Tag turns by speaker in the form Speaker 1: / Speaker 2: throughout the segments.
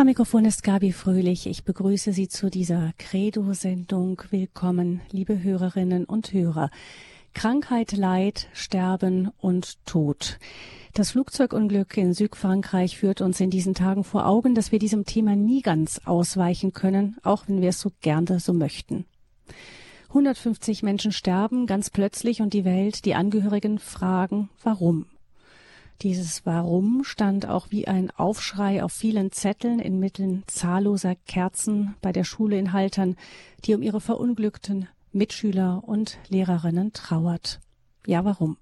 Speaker 1: Am Mikrofon ist Gabi Fröhlich. Ich begrüße Sie zu dieser Credo-Sendung. Willkommen, liebe Hörerinnen und Hörer. Krankheit, Leid, Sterben und Tod. Das Flugzeugunglück in Südfrankreich führt uns in diesen Tagen vor Augen, dass wir diesem Thema nie ganz ausweichen können, auch wenn wir es so gerne so möchten. 150 Menschen sterben ganz plötzlich und die Welt, die Angehörigen fragen, warum? Dieses Warum stand auch wie ein Aufschrei auf vielen Zetteln inmitten zahlloser Kerzen bei der Schule in Haltern, die um ihre verunglückten Mitschüler und Lehrerinnen trauert. Ja, warum?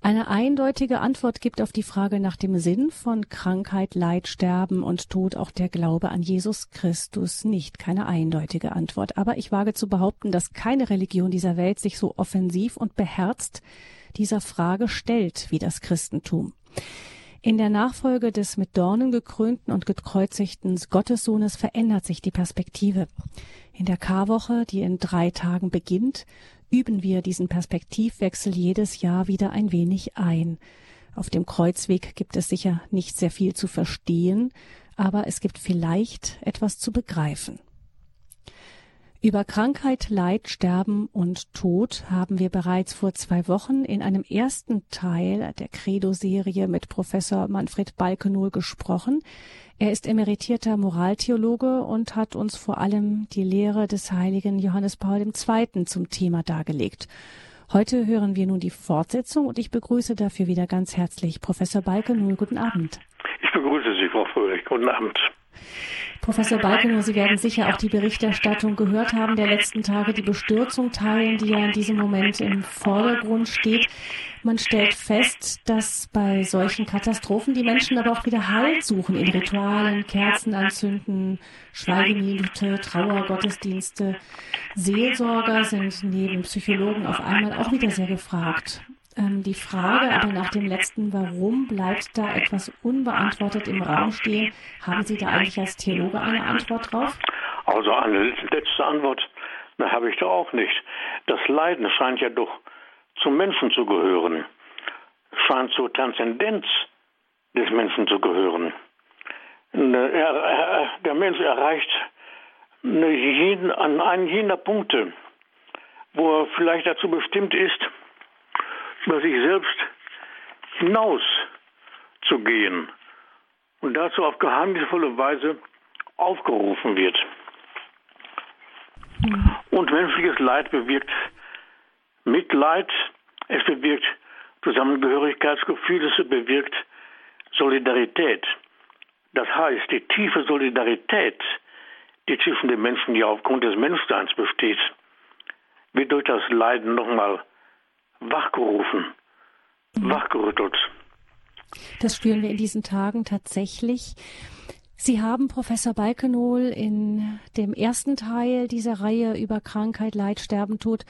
Speaker 1: Eine eindeutige Antwort gibt auf die Frage nach dem Sinn von Krankheit, Leid, Sterben und Tod auch der Glaube an Jesus Christus nicht. Keine eindeutige Antwort. Aber ich wage zu behaupten, dass keine Religion dieser Welt sich so offensiv und beherzt dieser Frage stellt wie das Christentum. In der Nachfolge des mit Dornen gekrönten und gekreuzigten Gottessohnes verändert sich die Perspektive. In der Karwoche, die in drei Tagen beginnt, üben wir diesen Perspektivwechsel jedes Jahr wieder ein wenig ein. Auf dem Kreuzweg gibt es sicher nicht sehr viel zu verstehen, aber es gibt vielleicht etwas zu begreifen. Über Krankheit, Leid, Sterben und Tod haben wir bereits vor zwei Wochen in einem ersten Teil der Credo-Serie mit Professor Manfred Balkenohl gesprochen. Er ist emeritierter Moraltheologe und hat uns vor allem die Lehre des heiligen Johannes Paul II. zum Thema dargelegt. Heute hören wir nun die Fortsetzung und ich begrüße dafür wieder ganz herzlich Professor Balkenohl. Guten Abend.
Speaker 2: Ich begrüße Sie, Frau Fröhlich. Guten Abend.
Speaker 1: Professor Balkenow, Sie werden sicher auch die Berichterstattung gehört haben der letzten Tage, die Bestürzung teilen, die ja in diesem Moment im Vordergrund steht. Man stellt fest, dass bei solchen Katastrophen die Menschen aber auch wieder Halt suchen in Ritualen, Kerzen anzünden, Schweigeminute, Trauergottesdienste. Seelsorger sind neben Psychologen auf einmal auch wieder sehr gefragt. Ähm, die Frage aber nach dem letzten Warum bleibt da etwas unbeantwortet im Raum stehen. Haben Sie da eigentlich als Theologe eine Antwort drauf?
Speaker 2: Also eine letzte Antwort habe ich da auch nicht. Das Leiden scheint ja doch zum Menschen zu gehören, scheint zur Transzendenz des Menschen zu gehören. Der Mensch erreicht an einen jener Punkte, wo er vielleicht dazu bestimmt ist, über sich selbst hinaus zu gehen und dazu auf geheimnisvolle Weise aufgerufen wird. Und menschliches Leid bewirkt Mitleid, es bewirkt Zusammengehörigkeitsgefühl, es bewirkt Solidarität. Das heißt, die tiefe Solidarität, die zwischen den Menschen ja aufgrund des Menschseins besteht, wird durch das Leiden nochmal wachgerufen, wachgerüttelt.
Speaker 1: Das spüren wir in diesen Tagen tatsächlich. Sie haben Professor Balkenohl in dem ersten Teil dieser Reihe über Krankheit, Leid, Sterben, Tod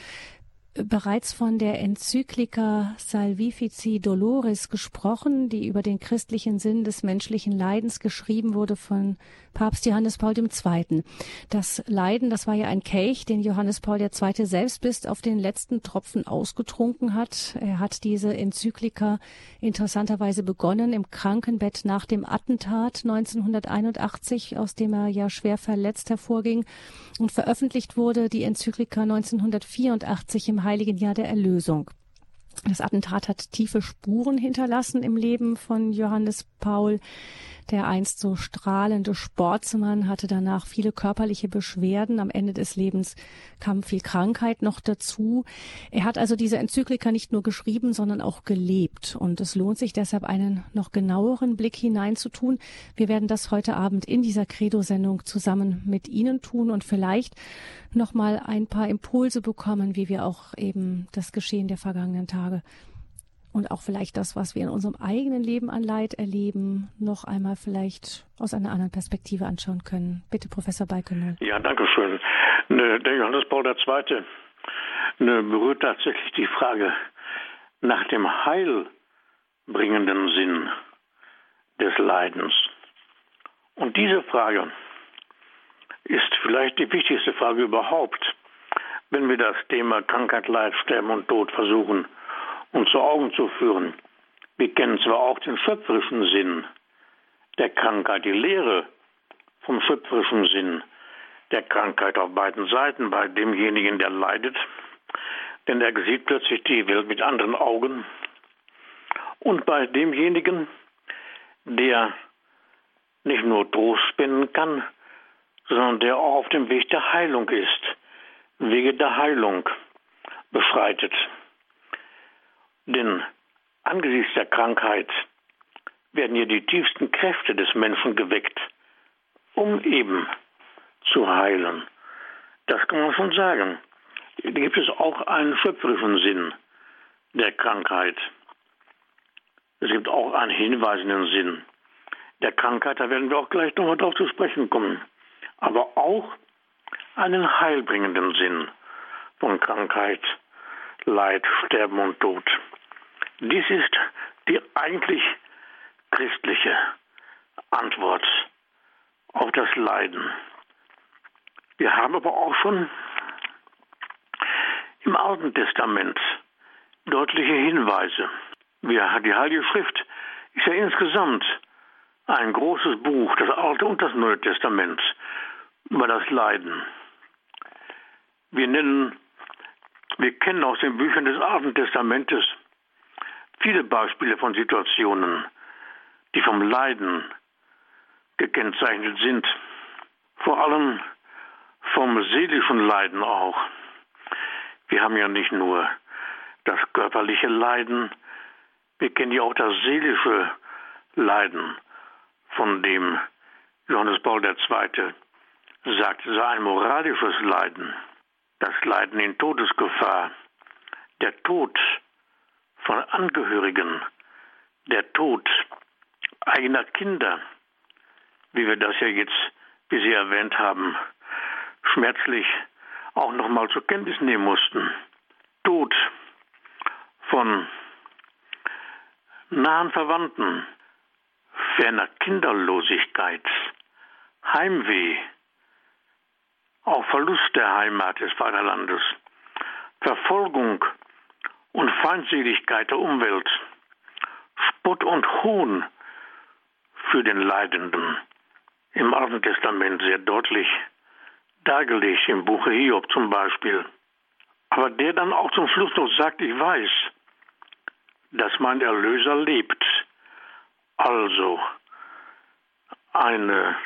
Speaker 1: bereits von der Enzyklika Salvifici Doloris gesprochen, die über den christlichen Sinn des menschlichen Leidens geschrieben wurde von Papst Johannes Paul II. Das Leiden, das war ja ein Kelch, den Johannes Paul II. selbst bis auf den letzten Tropfen ausgetrunken hat. Er hat diese Enzyklika interessanterweise begonnen im Krankenbett nach dem Attentat 1981, aus dem er ja schwer verletzt hervorging und veröffentlicht wurde die Enzyklika 1984 im Heiligen Jahr der Erlösung. Das Attentat hat tiefe Spuren hinterlassen im Leben von Johannes Paul. Der einst so strahlende Sportsmann hatte danach viele körperliche Beschwerden. Am Ende des Lebens kam viel Krankheit noch dazu. Er hat also diese Enzyklika nicht nur geschrieben, sondern auch gelebt. Und es lohnt sich deshalb einen noch genaueren Blick hineinzutun. Wir werden das heute Abend in dieser Credo-Sendung zusammen mit Ihnen tun und vielleicht noch mal ein paar Impulse bekommen, wie wir auch eben das Geschehen der vergangenen Tage und auch vielleicht das, was wir in unserem eigenen Leben an Leid erleben, noch einmal vielleicht aus einer anderen Perspektive anschauen können. Bitte, Professor Balkenol.
Speaker 2: Ja, danke schön. Ne, der Johannes Paul II. Ne, berührt tatsächlich die Frage nach dem heilbringenden Sinn des Leidens. Und diese Frage ist vielleicht die wichtigste Frage überhaupt, wenn wir das Thema Krankheit, Leid, Sterben und Tod versuchen uns zu Augen zu führen. Wir kennen zwar auch den schöpferischen Sinn der Krankheit, die Lehre vom schöpferischen Sinn der Krankheit auf beiden Seiten, bei demjenigen, der leidet, denn er sieht plötzlich die Welt mit anderen Augen, und bei demjenigen, der nicht nur Trost spenden kann, sondern der auch auf dem Weg der Heilung ist, Wege der Heilung beschreitet. Denn angesichts der Krankheit werden hier die tiefsten Kräfte des Menschen geweckt, um eben zu heilen. Das kann man schon sagen. Da gibt es auch einen schöpferischen Sinn der Krankheit. Es gibt auch einen hinweisenden Sinn der Krankheit, da werden wir auch gleich nochmal drauf zu sprechen kommen. Aber auch einen heilbringenden Sinn von Krankheit, Leid, Sterben und Tod. Dies ist die eigentlich christliche Antwort auf das Leiden. Wir haben aber auch schon im Alten Testament deutliche Hinweise. Die Heilige Schrift ist ja insgesamt ein großes Buch, das Alte und das Neue Testament, über das Leiden. Wir nennen, wir kennen aus den Büchern des Alten Testamentes viele Beispiele von Situationen, die vom Leiden gekennzeichnet sind. Vor allem vom seelischen Leiden auch. Wir haben ja nicht nur das körperliche Leiden, wir kennen ja auch das seelische Leiden, von dem Johannes Paul II. sagt, sei ein moralisches Leiden, das Leiden in Todesgefahr, der Tod von Angehörigen, der Tod eigener Kinder, wie wir das ja jetzt, wie Sie erwähnt haben, schmerzlich auch nochmal zur Kenntnis nehmen mussten. Tod von nahen Verwandten, ferner Kinderlosigkeit, Heimweh, auch Verlust der Heimat des Vaterlandes, Verfolgung und Feindseligkeit der Umwelt, Spott und Hohn für den Leidenden. Im Alten Testament sehr deutlich dargelegt, im Buche Hiob zum Beispiel. Aber der dann auch zum Schluss noch sagt, ich weiß, dass mein Erlöser lebt. Also eine,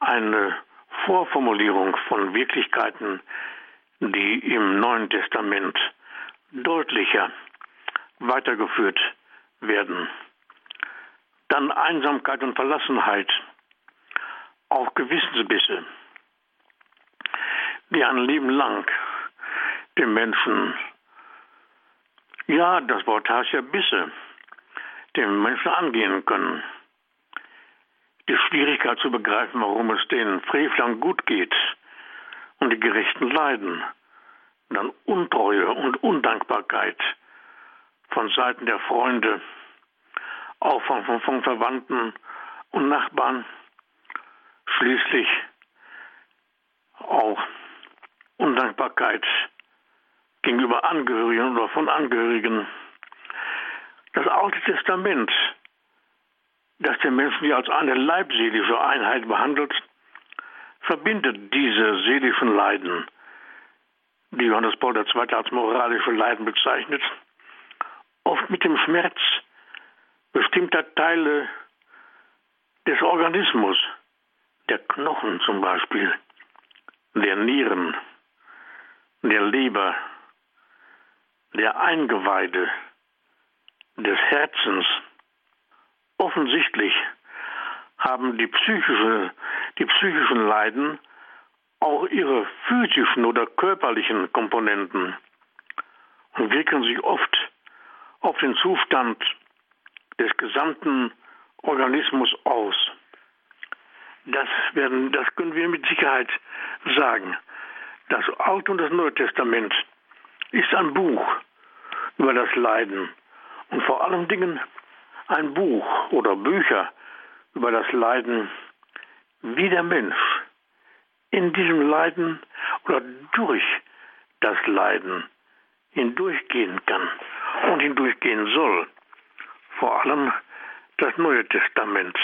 Speaker 2: eine Vorformulierung von Wirklichkeiten, die im Neuen Testament deutlicher weitergeführt werden. Dann Einsamkeit und Verlassenheit, auch Gewissensbisse, die ein Leben lang dem Menschen, ja, das Wort heißt ja Bisse, dem Menschen angehen können. Die Schwierigkeit zu begreifen, warum es den Frevlern gut geht und die Gerechten leiden. Dann Untreue und Undankbarkeit von Seiten der Freunde, auch von, von, von Verwandten und Nachbarn, schließlich auch Undankbarkeit gegenüber Angehörigen oder von Angehörigen. Das Alte Testament, das den Menschen wie als eine leibseelische Einheit behandelt, verbindet diese seelischen Leiden, die Johannes Paul II. als moralische Leiden bezeichnet, oft mit dem Schmerz bestimmter Teile des Organismus, der Knochen zum Beispiel, der Nieren, der Leber, der Eingeweide, des Herzens. Offensichtlich haben die, psychische, die psychischen Leiden auch ihre physischen oder körperlichen Komponenten und wirken sich oft auf den Zustand des gesamten Organismus aus. Das, werden, das können wir mit Sicherheit sagen. Das Alte und das Neue Testament ist ein Buch über das Leiden und vor allen Dingen ein Buch oder Bücher über das Leiden, wie der Mensch in diesem Leiden oder durch das Leiden hindurchgehen kann und hindurchgehen soll. Vor allem das Neue Testament.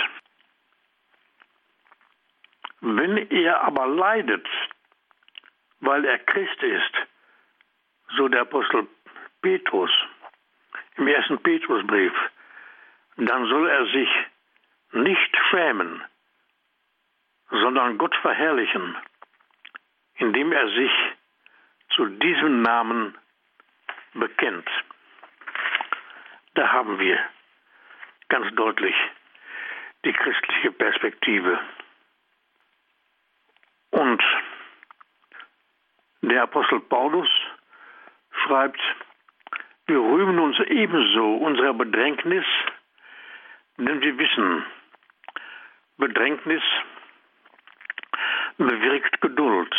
Speaker 2: Wenn er aber leidet, weil er Christ ist, so der Apostel Petrus im ersten Petrusbrief, dann soll er sich nicht schämen, sondern Gott verherrlichen, indem er sich zu diesem Namen bekennt. Da haben wir ganz deutlich die christliche Perspektive. Und der Apostel Paulus schreibt, wir rühmen uns ebenso unserer Bedrängnis, denn wir wissen, Bedrängnis bewirkt Geduld,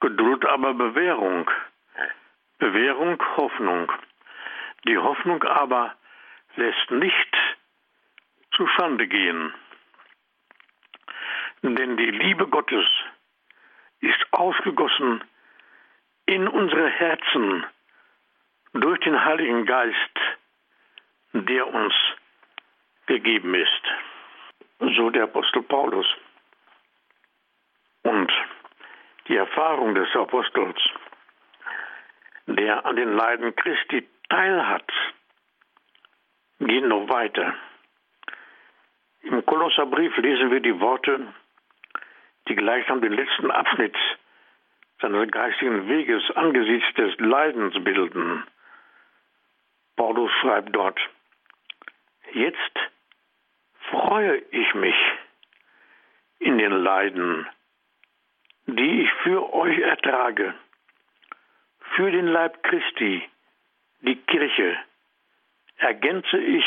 Speaker 2: Geduld aber Bewährung, Bewährung Hoffnung. Die Hoffnung aber lässt nicht zu Schande gehen. Denn die Liebe Gottes ist ausgegossen in unsere Herzen durch den Heiligen Geist, der uns gegeben ist. So der Apostel Paulus. Und die Erfahrung des Apostels, der an den Leiden Christi teilhat, geht noch weiter. Im Kolosserbrief lesen wir die Worte, die gleichsam den letzten Abschnitt seines geistigen Weges angesichts des Leidens bilden. Paulus schreibt dort, jetzt freue ich mich in den Leiden, die ich für euch ertrage, für den Leib Christi, die Kirche, ergänze ich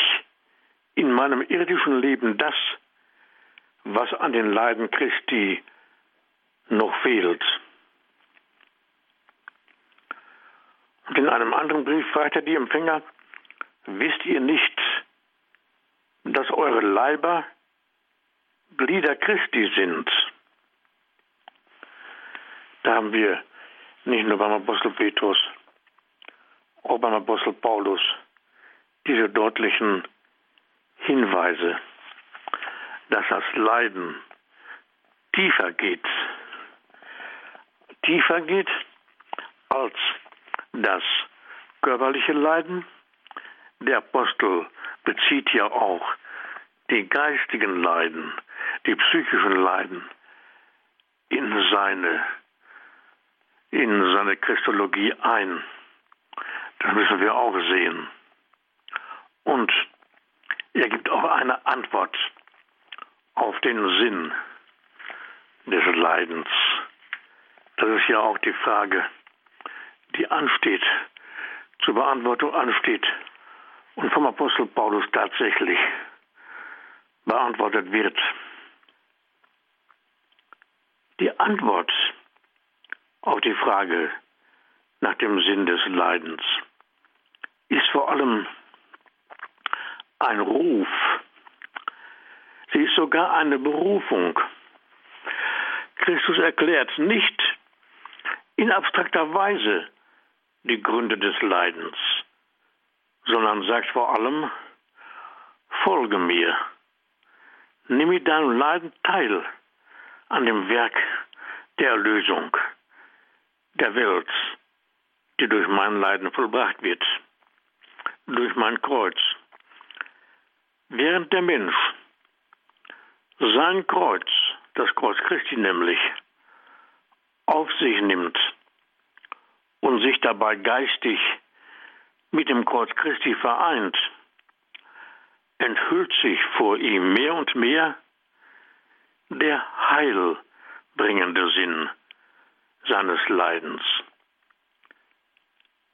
Speaker 2: in meinem irdischen Leben das, was an den Leiden Christi noch fehlt. Und in einem anderen Brief fragt er die Empfänger, wisst ihr nicht, dass eure Leiber Glieder Christi sind? Da haben wir nicht nur beim Apostel Petrus, auch beim Apostel Paulus diese deutlichen Hinweise, dass das Leiden tiefer geht, tiefer geht als das körperliche Leiden. Der Apostel bezieht ja auch die geistigen Leiden, die psychischen Leiden in seine, in seine Christologie ein. Das müssen wir auch sehen. Und er gibt auch eine Antwort auf den Sinn des Leidens. Das ist ja auch die Frage, die ansteht, zur Beantwortung ansteht und vom Apostel Paulus tatsächlich beantwortet wird. Die Antwort auf die Frage nach dem Sinn des Leidens ist vor allem ein Ruf. Sie ist sogar eine Berufung. Christus erklärt nicht in abstrakter Weise die Gründe des Leidens, sondern sagt vor allem, folge mir, nimm mit deinem Leiden teil an dem Werk der Erlösung der Welt, die durch mein Leiden vollbracht wird, durch mein Kreuz. Während der Mensch sein Kreuz, das Kreuz Christi nämlich, auf sich nimmt und sich dabei geistig mit dem Kreuz Christi vereint, enthüllt sich vor ihm mehr und mehr der heilbringende Sinn seines Leidens.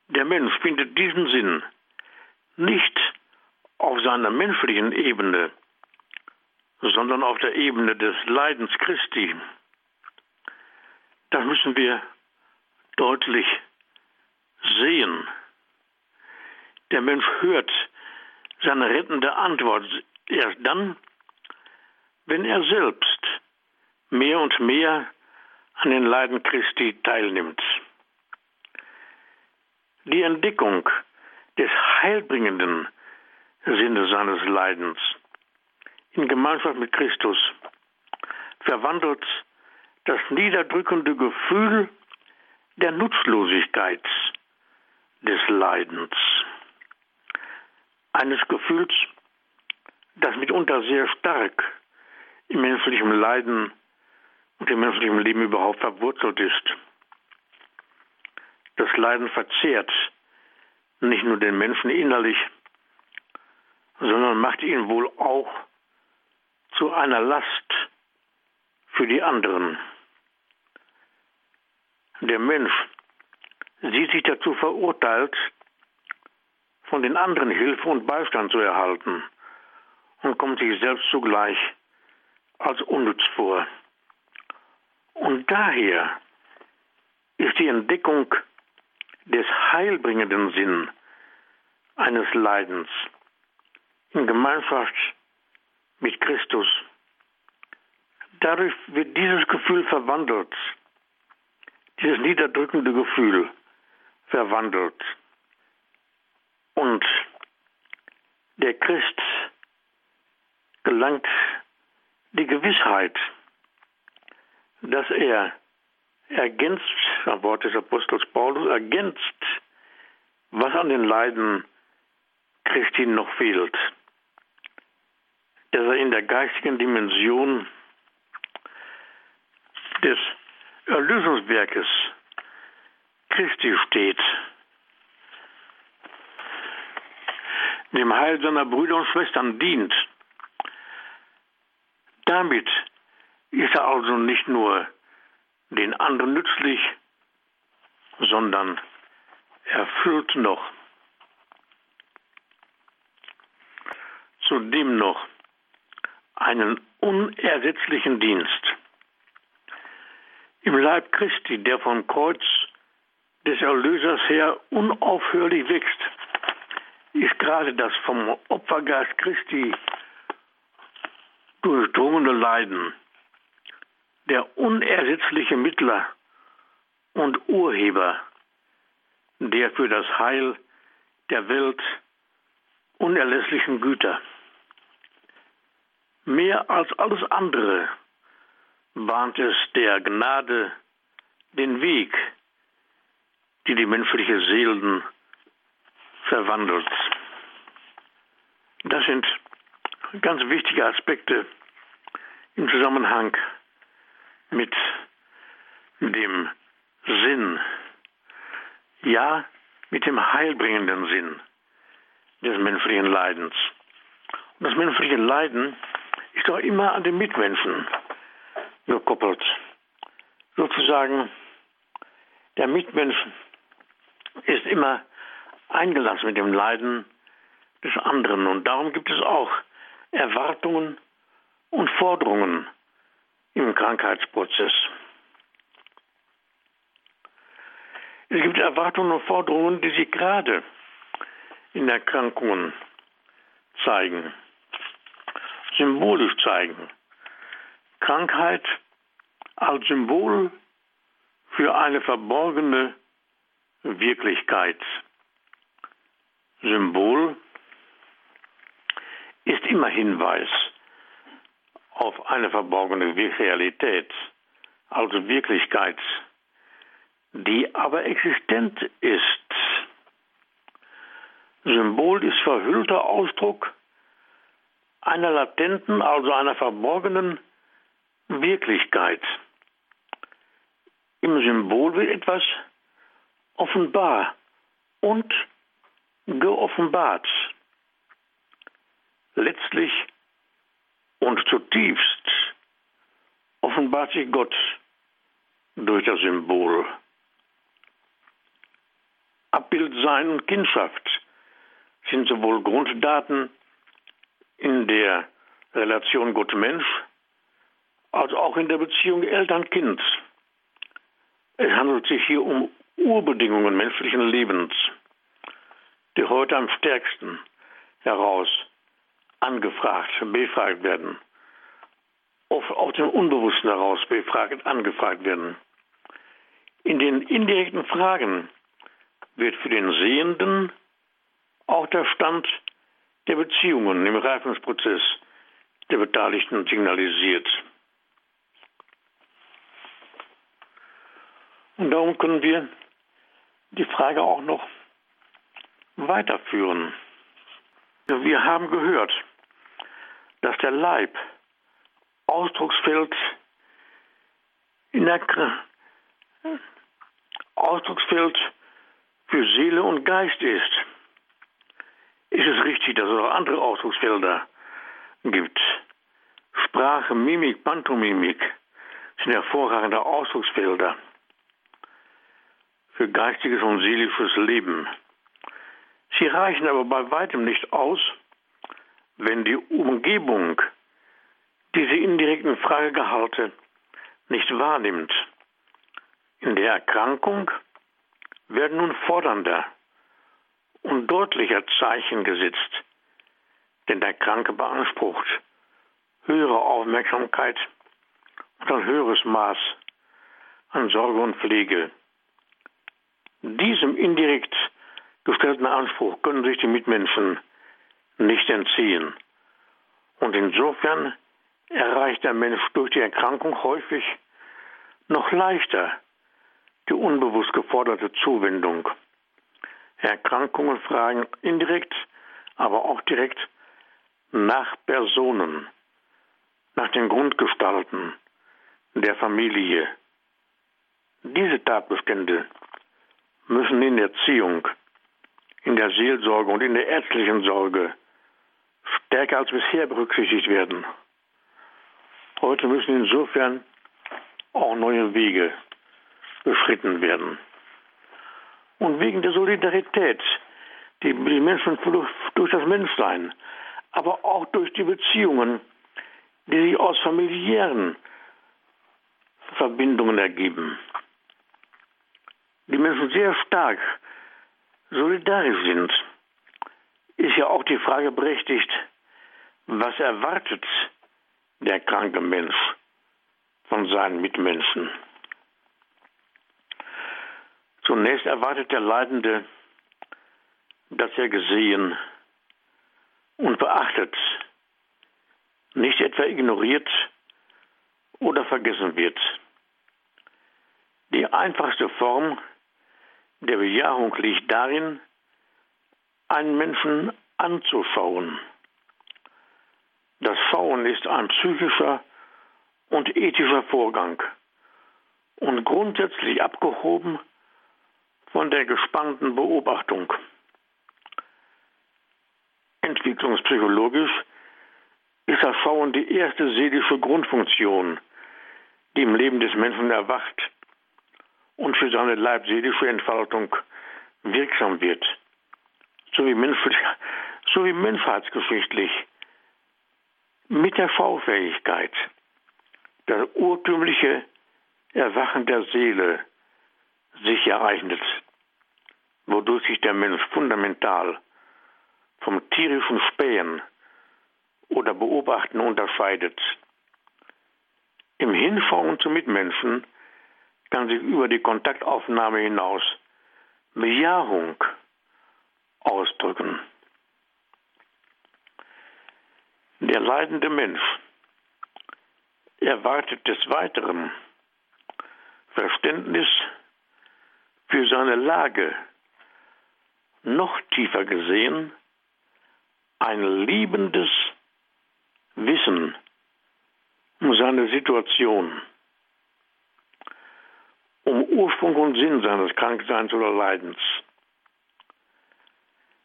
Speaker 2: Der Mensch findet diesen Sinn nicht auf seiner menschlichen Ebene, sondern auf der Ebene des Leidens Christi. Das müssen wir deutlich sehen. Der Mensch hört seine rettende Antwort erst dann, wenn er selbst mehr und mehr an den Leiden Christi teilnimmt. Die Entdeckung des heilbringenden Sinnes seines Leidens in Gemeinschaft mit Christus verwandelt das niederdrückende Gefühl der Nutzlosigkeit des Leidens. Eines Gefühls, das mitunter sehr stark im menschlichen Leiden und im menschlichen Leben überhaupt verwurzelt ist. Das Leiden verzehrt nicht nur den Menschen innerlich, sondern macht ihn wohl auch zu einer Last für die anderen. Der Mensch sieht sich dazu verurteilt, von den anderen Hilfe und Beistand zu erhalten und kommt sich selbst zugleich als unnütz vor. Und daher ist die Entdeckung des heilbringenden Sinn eines Leidens in Gemeinschaft mit Christus. Dadurch wird dieses Gefühl verwandelt, dieses niederdrückende Gefühl verwandelt. Und der Christ gelangt die Gewissheit, dass er ergänzt, am Wort des Apostels Paulus, ergänzt, was an den Leiden Christi noch fehlt. Dass er in der geistigen Dimension des Erlösungswerkes Christi steht, dem Heil seiner Brüder und Schwestern dient. Damit ist er also nicht nur den anderen nützlich, sondern erfüllt noch zudem noch einen unersetzlichen Dienst. Im Leib Christi, der vom Kreuz des Erlösers her unaufhörlich wächst, ist gerade das vom Opfergeist Christi durchdrungene Leiden der unersetzliche Mittler und Urheber der für das Heil der Welt unerlässlichen Güter. Mehr als alles andere bahnt es der Gnade den Weg, die die menschliche Seelen verwandelt. Das sind ganz wichtige Aspekte im Zusammenhang mit dem Sinn, ja mit dem heilbringenden Sinn des menschlichen Leidens. Und das menschliche Leiden ist doch immer an den Mitmenschen gekoppelt. Sozusagen, der Mitmensch ist immer eingelassen mit dem Leiden des anderen. Und darum gibt es auch Erwartungen und Forderungen im Krankheitsprozess. Es gibt Erwartungen und Forderungen, die sich gerade in Erkrankungen zeigen, symbolisch zeigen. Krankheit als Symbol für eine verborgene Wirklichkeit. Symbol ist immer Hinweis auf eine verborgene Realität, also Wirklichkeit, die aber existent ist. Symbol ist verhüllter Ausdruck einer latenten, also einer verborgenen Wirklichkeit. Im Symbol wird etwas offenbar und geoffenbart. Letztlich und zutiefst offenbart sich Gott durch das Symbol. Abbildsein und Kindschaft sind sowohl Grunddaten in der Relation Gott-Mensch als auch in der Beziehung Eltern-Kind. Es handelt sich hier um Urbedingungen menschlichen Lebens, die heute am stärksten heraus angefragt, befragt werden. Oft aus dem Unbewussten heraus befragt, angefragt werden. In den indirekten Fragen wird für den Sehenden auch der Stand der Beziehungen im Reifungsprozess der Beteiligten signalisiert. Und darum können wir die Frage auch noch weiterführen. Wir haben gehört, dass der Leib Ausdrucksfeld in der Ausdrucksfeld für Seele und Geist ist. Ist es richtig, dass es auch andere Ausdrucksfelder gibt? Sprache, Mimik, Pantomimik sind hervorragende Ausdrucksfelder für geistiges und seelisches Leben. Sie reichen aber bei weitem nicht aus, wenn die Umgebung diese indirekten Fragegehalte nicht wahrnimmt. In der Erkrankung werden nun fordernder und deutlicher Zeichen gesetzt, denn der Kranke beansprucht höhere Aufmerksamkeit und ein höheres Maß an Sorge und Pflege. Diesem indirekt gestellten Anspruch können sich die Mitmenschen nicht entziehen. Und insofern erreicht der Mensch durch die Erkrankung häufig noch leichter die unbewusst geforderte Zuwendung. Erkrankungen fragen indirekt, aber auch direkt nach Personen, nach den Grundgestalten der Familie. Diese Tatbestände müssen in der Erziehung, in der Seelsorge und in der ärztlichen Sorge stärker als bisher berücksichtigt werden. Heute müssen insofern auch neue Wege beschritten werden. Und wegen der Solidarität, die die Menschen durch das Menschsein, aber auch durch die Beziehungen, die sich aus familiären Verbindungen ergeben, die Menschen sehr stark solidarisch sind, ist ja auch die Frage berechtigt, was erwartet der kranke Mensch von seinen Mitmenschen? Zunächst erwartet der Leidende, dass er gesehen und beachtet, nicht etwa ignoriert oder vergessen wird. Die einfachste Form der Bejahung liegt darin, einen Menschen anzuschauen. Das Schauen ist ein psychischer und ethischer Vorgang und grundsätzlich abgehoben von der gespannten Beobachtung. Entwicklungspsychologisch ist das Schauen die erste seelische Grundfunktion, die im Leben des Menschen erwacht und für seine leibseelische Entfaltung wirksam wird, so wie, menschlich, so menschheitsgeschichtlich mit der Schaufähigkeit das urtümliche Erwachen der Seele sich ereignet, wodurch sich der Mensch fundamental vom tierischen Spähen oder Beobachten unterscheidet. Im Hinschauen zu Mitmenschen kann sich über die Kontaktaufnahme hinaus Bejahung ausdrücken. Der leidende Mensch erwartet des Weiteren Verständnis für seine Lage, noch tiefer gesehen ein liebendes Wissen um seine Situation um Ursprung und Sinn seines Krankseins oder Leidens.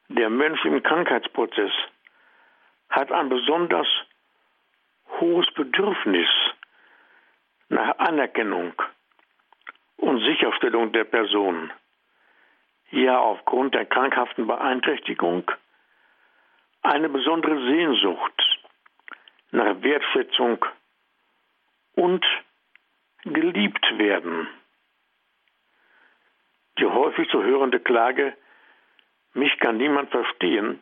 Speaker 2: Der Mensch im Krankheitsprozess hat ein besonders hohes Bedürfnis nach Anerkennung und Sicherstellung der Person. Ja, aufgrund der krankhaften Beeinträchtigung eine besondere Sehnsucht nach Wertschätzung und geliebt werden. Die häufig zu hörende Klage, mich kann niemand verstehen,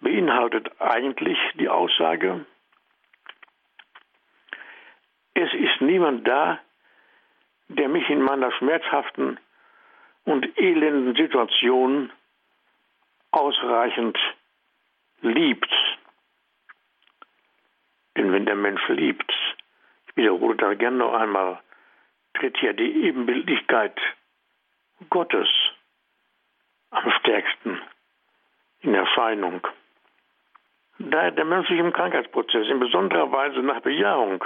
Speaker 2: beinhaltet eigentlich die Aussage, es ist niemand da, der mich in meiner schmerzhaften und elenden Situation ausreichend liebt. Denn wenn der Mensch liebt, ich wiederhole da gerne noch einmal, tritt hier die Ebenbildlichkeit Gottes am stärksten in Erscheinung. Da der menschliche Krankheitsprozess in besonderer Weise nach Bejahung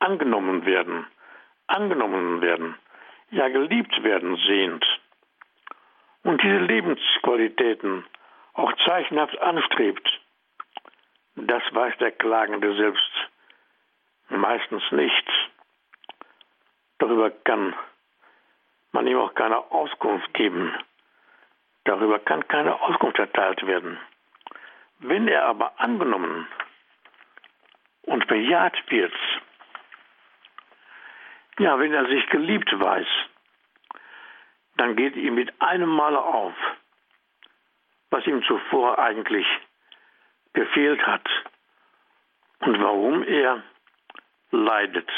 Speaker 2: angenommen werden, angenommen werden, ja geliebt werden sehnt und diese Lebensqualitäten auch zeichenhaft anstrebt, das weiß der Klagende selbst meistens nicht. Darüber kann man ihm auch keine Auskunft geben. Darüber kann keine Auskunft erteilt werden. Wenn er aber angenommen und bejaht wird, ja, wenn er sich geliebt weiß, dann geht ihm mit einem Male auf, was ihm zuvor eigentlich gefehlt hat und warum er leidet.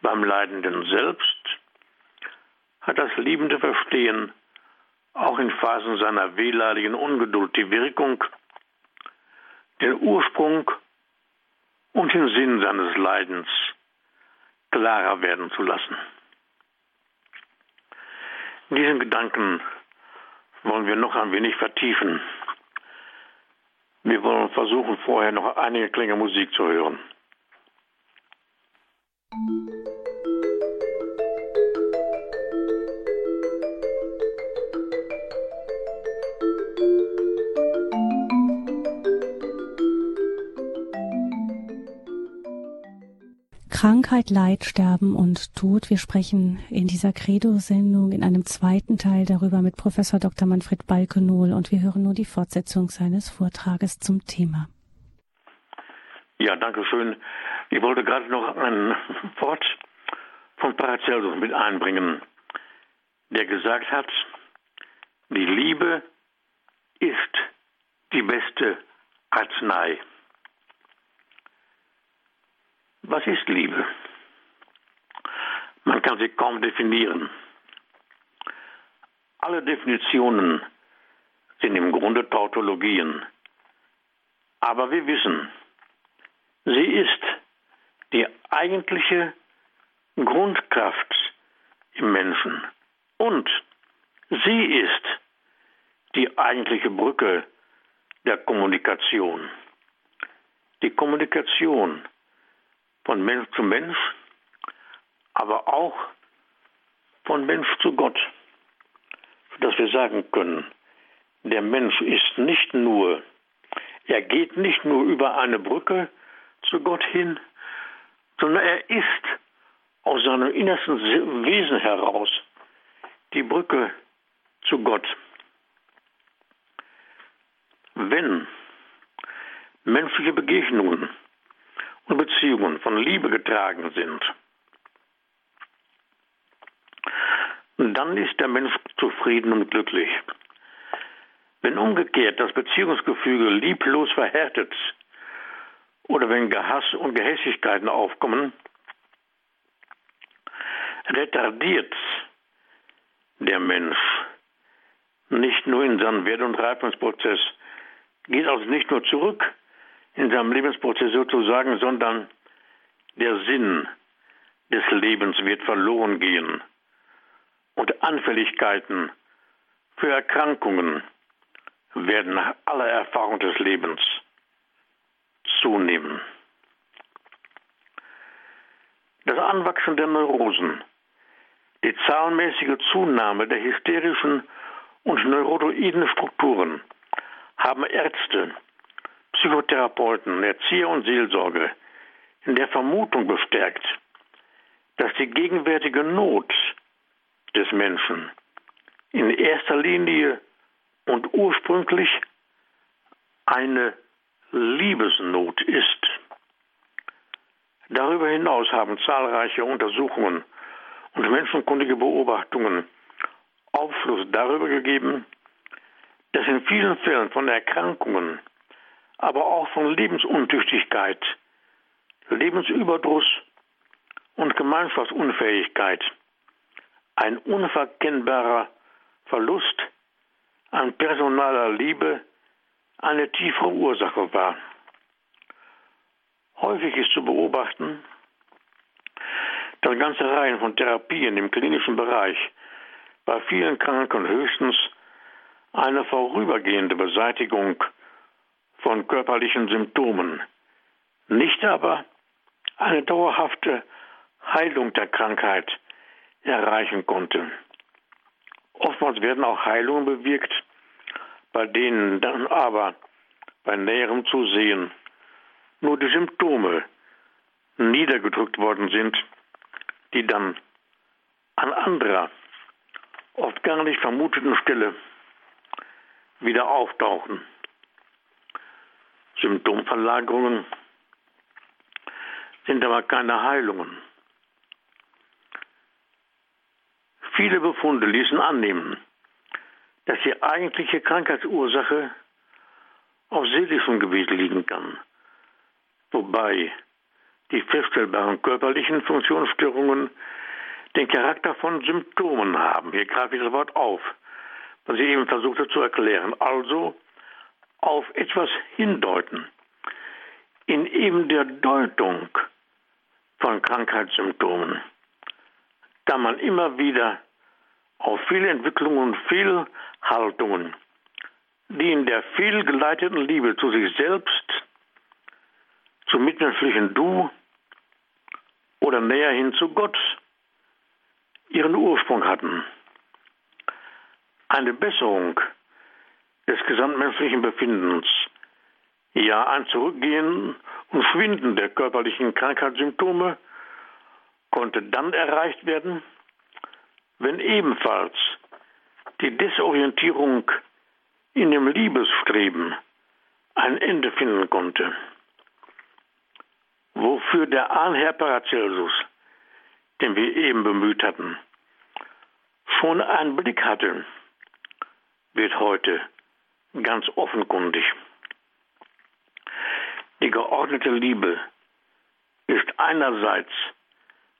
Speaker 2: Beim Leidenden selbst hat das liebende Verstehen auch in Phasen seiner wehleidigen Ungeduld die Wirkung, den Ursprung und den Sinn seines Leidens klarer werden zu lassen. Diesen Gedanken wollen wir noch ein wenig vertiefen. Wir wollen versuchen, vorher noch einige Klänge Musik zu hören.
Speaker 1: Krankheit, Leid, Sterben und Tod. Wir sprechen in dieser Credo-Sendung in einem zweiten Teil darüber mit Professor Dr. Manfred Balkenohl und wir hören nur die Fortsetzung seines Vortrages zum Thema.
Speaker 2: Ja, danke schön. Ich wollte gerade noch ein Wort von Paracelsus mit einbringen, der gesagt hat, die Liebe ist die beste Arznei. Was ist Liebe? Man kann sie kaum definieren. Alle Definitionen sind im Grunde Tautologien. Aber wir wissen, sie ist die eigentliche Grundkraft im Menschen. Und sie ist die eigentliche Brücke der Kommunikation. Die Kommunikation von Mensch zu Mensch, aber auch von Mensch zu Gott, sodass wir sagen können, der Mensch ist nicht nur, er geht nicht nur über eine Brücke zu Gott hin, sondern er ist aus seinem innersten Wesen heraus die Brücke zu Gott. Wenn menschliche Begegnungen Beziehungen von Liebe getragen sind, dann ist der Mensch zufrieden und glücklich. Wenn umgekehrt das Beziehungsgefüge lieblos verhärtet oder wenn Gehass und Gehässigkeiten aufkommen, retardiert der Mensch nicht nur in seinem Wert- und Reifungsprozess, geht also nicht nur zurück in seinem Lebensprozess sozusagen, sondern der Sinn des Lebens wird verloren gehen und Anfälligkeiten für Erkrankungen werden nach aller Erfahrung des Lebens zunehmen. Das Anwachsen der Neurosen, die zahlenmäßige Zunahme der hysterischen und neurotoiden Strukturen haben Ärzte, Psychotherapeuten, Erzieher und Seelsorge in der Vermutung bestärkt, dass die gegenwärtige Not des Menschen in erster Linie und ursprünglich eine Liebesnot ist. Darüber hinaus haben zahlreiche Untersuchungen und menschenkundige Beobachtungen Aufschluss darüber gegeben, dass in vielen Fällen von Erkrankungen aber auch von Lebensuntüchtigkeit, Lebensüberdruss und Gemeinschaftsunfähigkeit ein unverkennbarer Verlust an personaler Liebe eine tiefere Ursache war. Häufig ist zu beobachten, dass ganze Reihen von Therapien im klinischen Bereich bei vielen Kranken höchstens eine vorübergehende Beseitigung von körperlichen Symptomen, nicht aber eine dauerhafte Heilung der Krankheit erreichen konnte. Oftmals werden auch Heilungen bewirkt, bei denen dann aber bei näherem Zusehen nur die Symptome niedergedrückt worden sind, die dann an anderer, oft gar nicht vermuteten Stelle wieder auftauchen. Symptomverlagerungen sind aber keine Heilungen. Viele Befunde ließen annehmen, dass die eigentliche Krankheitsursache auf seelischem Gebiet liegen kann, wobei die feststellbaren körperlichen Funktionsstörungen den Charakter von Symptomen haben. Hier greife ich das Wort auf, was ich eben versuchte zu erklären. Also auf etwas hindeuten. In eben der Deutung von Krankheitssymptomen kann man immer wieder auf viele Entwicklungen und Fehlhaltungen, die in der fehlgeleiteten Liebe zu sich selbst, zum mitmenschlichen Du oder näher hin zu Gott ihren Ursprung hatten. Eine Besserung des gesamtmenschlichen Befindens, ja ein Zurückgehen und Schwinden der körperlichen Krankheitssymptome konnte dann erreicht werden, wenn ebenfalls die Desorientierung in dem Liebesstreben ein Ende finden konnte. Wofür der Ahnherr Paracelsus, den wir eben bemüht hatten, schon einen Blick hatte, wird heute ganz offenkundig. Die geordnete Liebe ist einerseits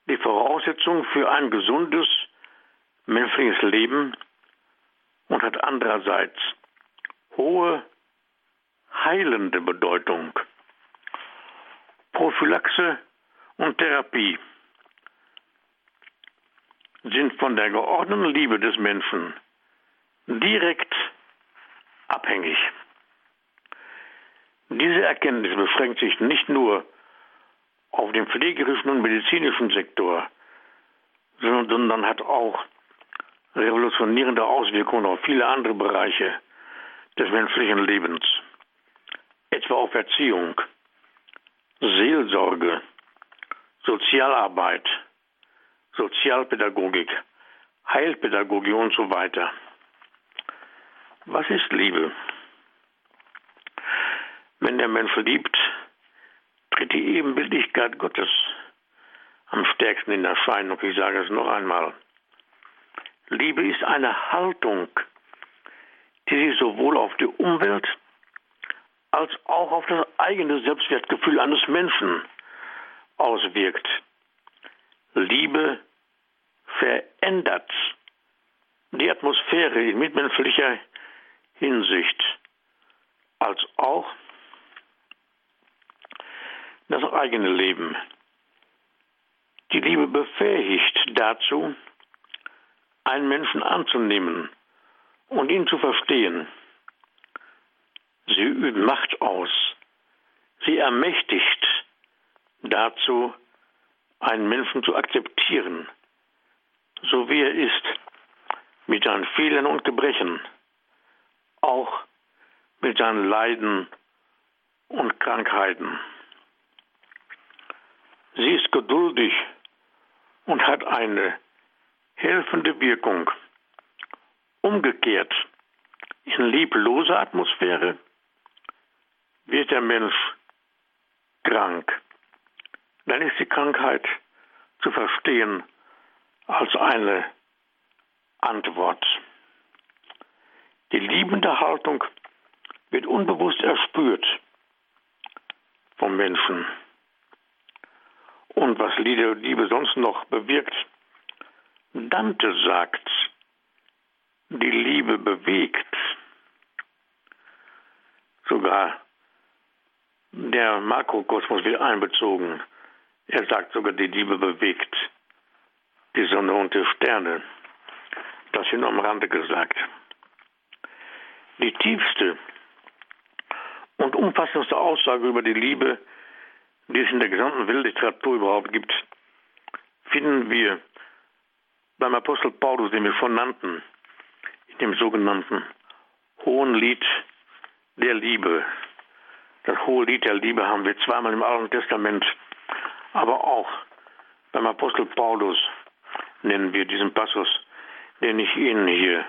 Speaker 2: die Voraussetzung für ein gesundes menschliches Leben und hat andererseits hohe heilende Bedeutung. Prophylaxe und Therapie sind von der geordneten Liebe des Menschen direkt abhängig. Diese Erkenntnis beschränkt sich nicht nur auf den pflegerischen und medizinischen Sektor, sondern hat auch revolutionierende Auswirkungen auf viele andere Bereiche des menschlichen Lebens, etwa auf Erziehung, Seelsorge, Sozialarbeit, Sozialpädagogik, Heilpädagogik und so weiter. Was ist Liebe? Wenn der Mensch liebt, tritt die Ebenbildlichkeit Gottes am stärksten in Erscheinung. Ich sage es noch einmal. Liebe ist eine Haltung, die sich sowohl auf die Umwelt als auch auf das eigene Selbstwertgefühl eines Menschen auswirkt. Liebe verändert die Atmosphäre in mitmenschlicher Hinsicht als auch das eigene Leben. Die Liebe befähigt dazu, einen Menschen anzunehmen und ihn zu verstehen. Sie übt Macht aus. Sie ermächtigt dazu, einen Menschen zu akzeptieren, so wie er ist, mit seinen Fehlern und Gebrechen mit seinen Leiden und Krankheiten. Sie ist geduldig und hat eine helfende Wirkung. Umgekehrt, in liebloser Atmosphäre wird der Mensch krank. Dann ist die Krankheit zu verstehen als eine Antwort. Die liebende Haltung wird unbewusst erspürt vom Menschen. Und was Liebe sonst noch bewirkt, Dante sagt, die Liebe bewegt. Sogar der Makrokosmos wird einbezogen. Er sagt sogar, die Liebe bewegt die Sonne und die Sterne. Das hier nur am Rande gesagt. Die tiefste und umfassendste Aussage über die Liebe, die es in der gesamten Weltliteratur überhaupt gibt, finden wir beim Apostel Paulus, den wir schon nannten, in dem sogenannten Hohen Lied der Liebe. Das Hohe Lied der Liebe haben wir zweimal im Alten Testament, aber auch beim Apostel Paulus nennen wir diesen Passus, den ich Ihnen hier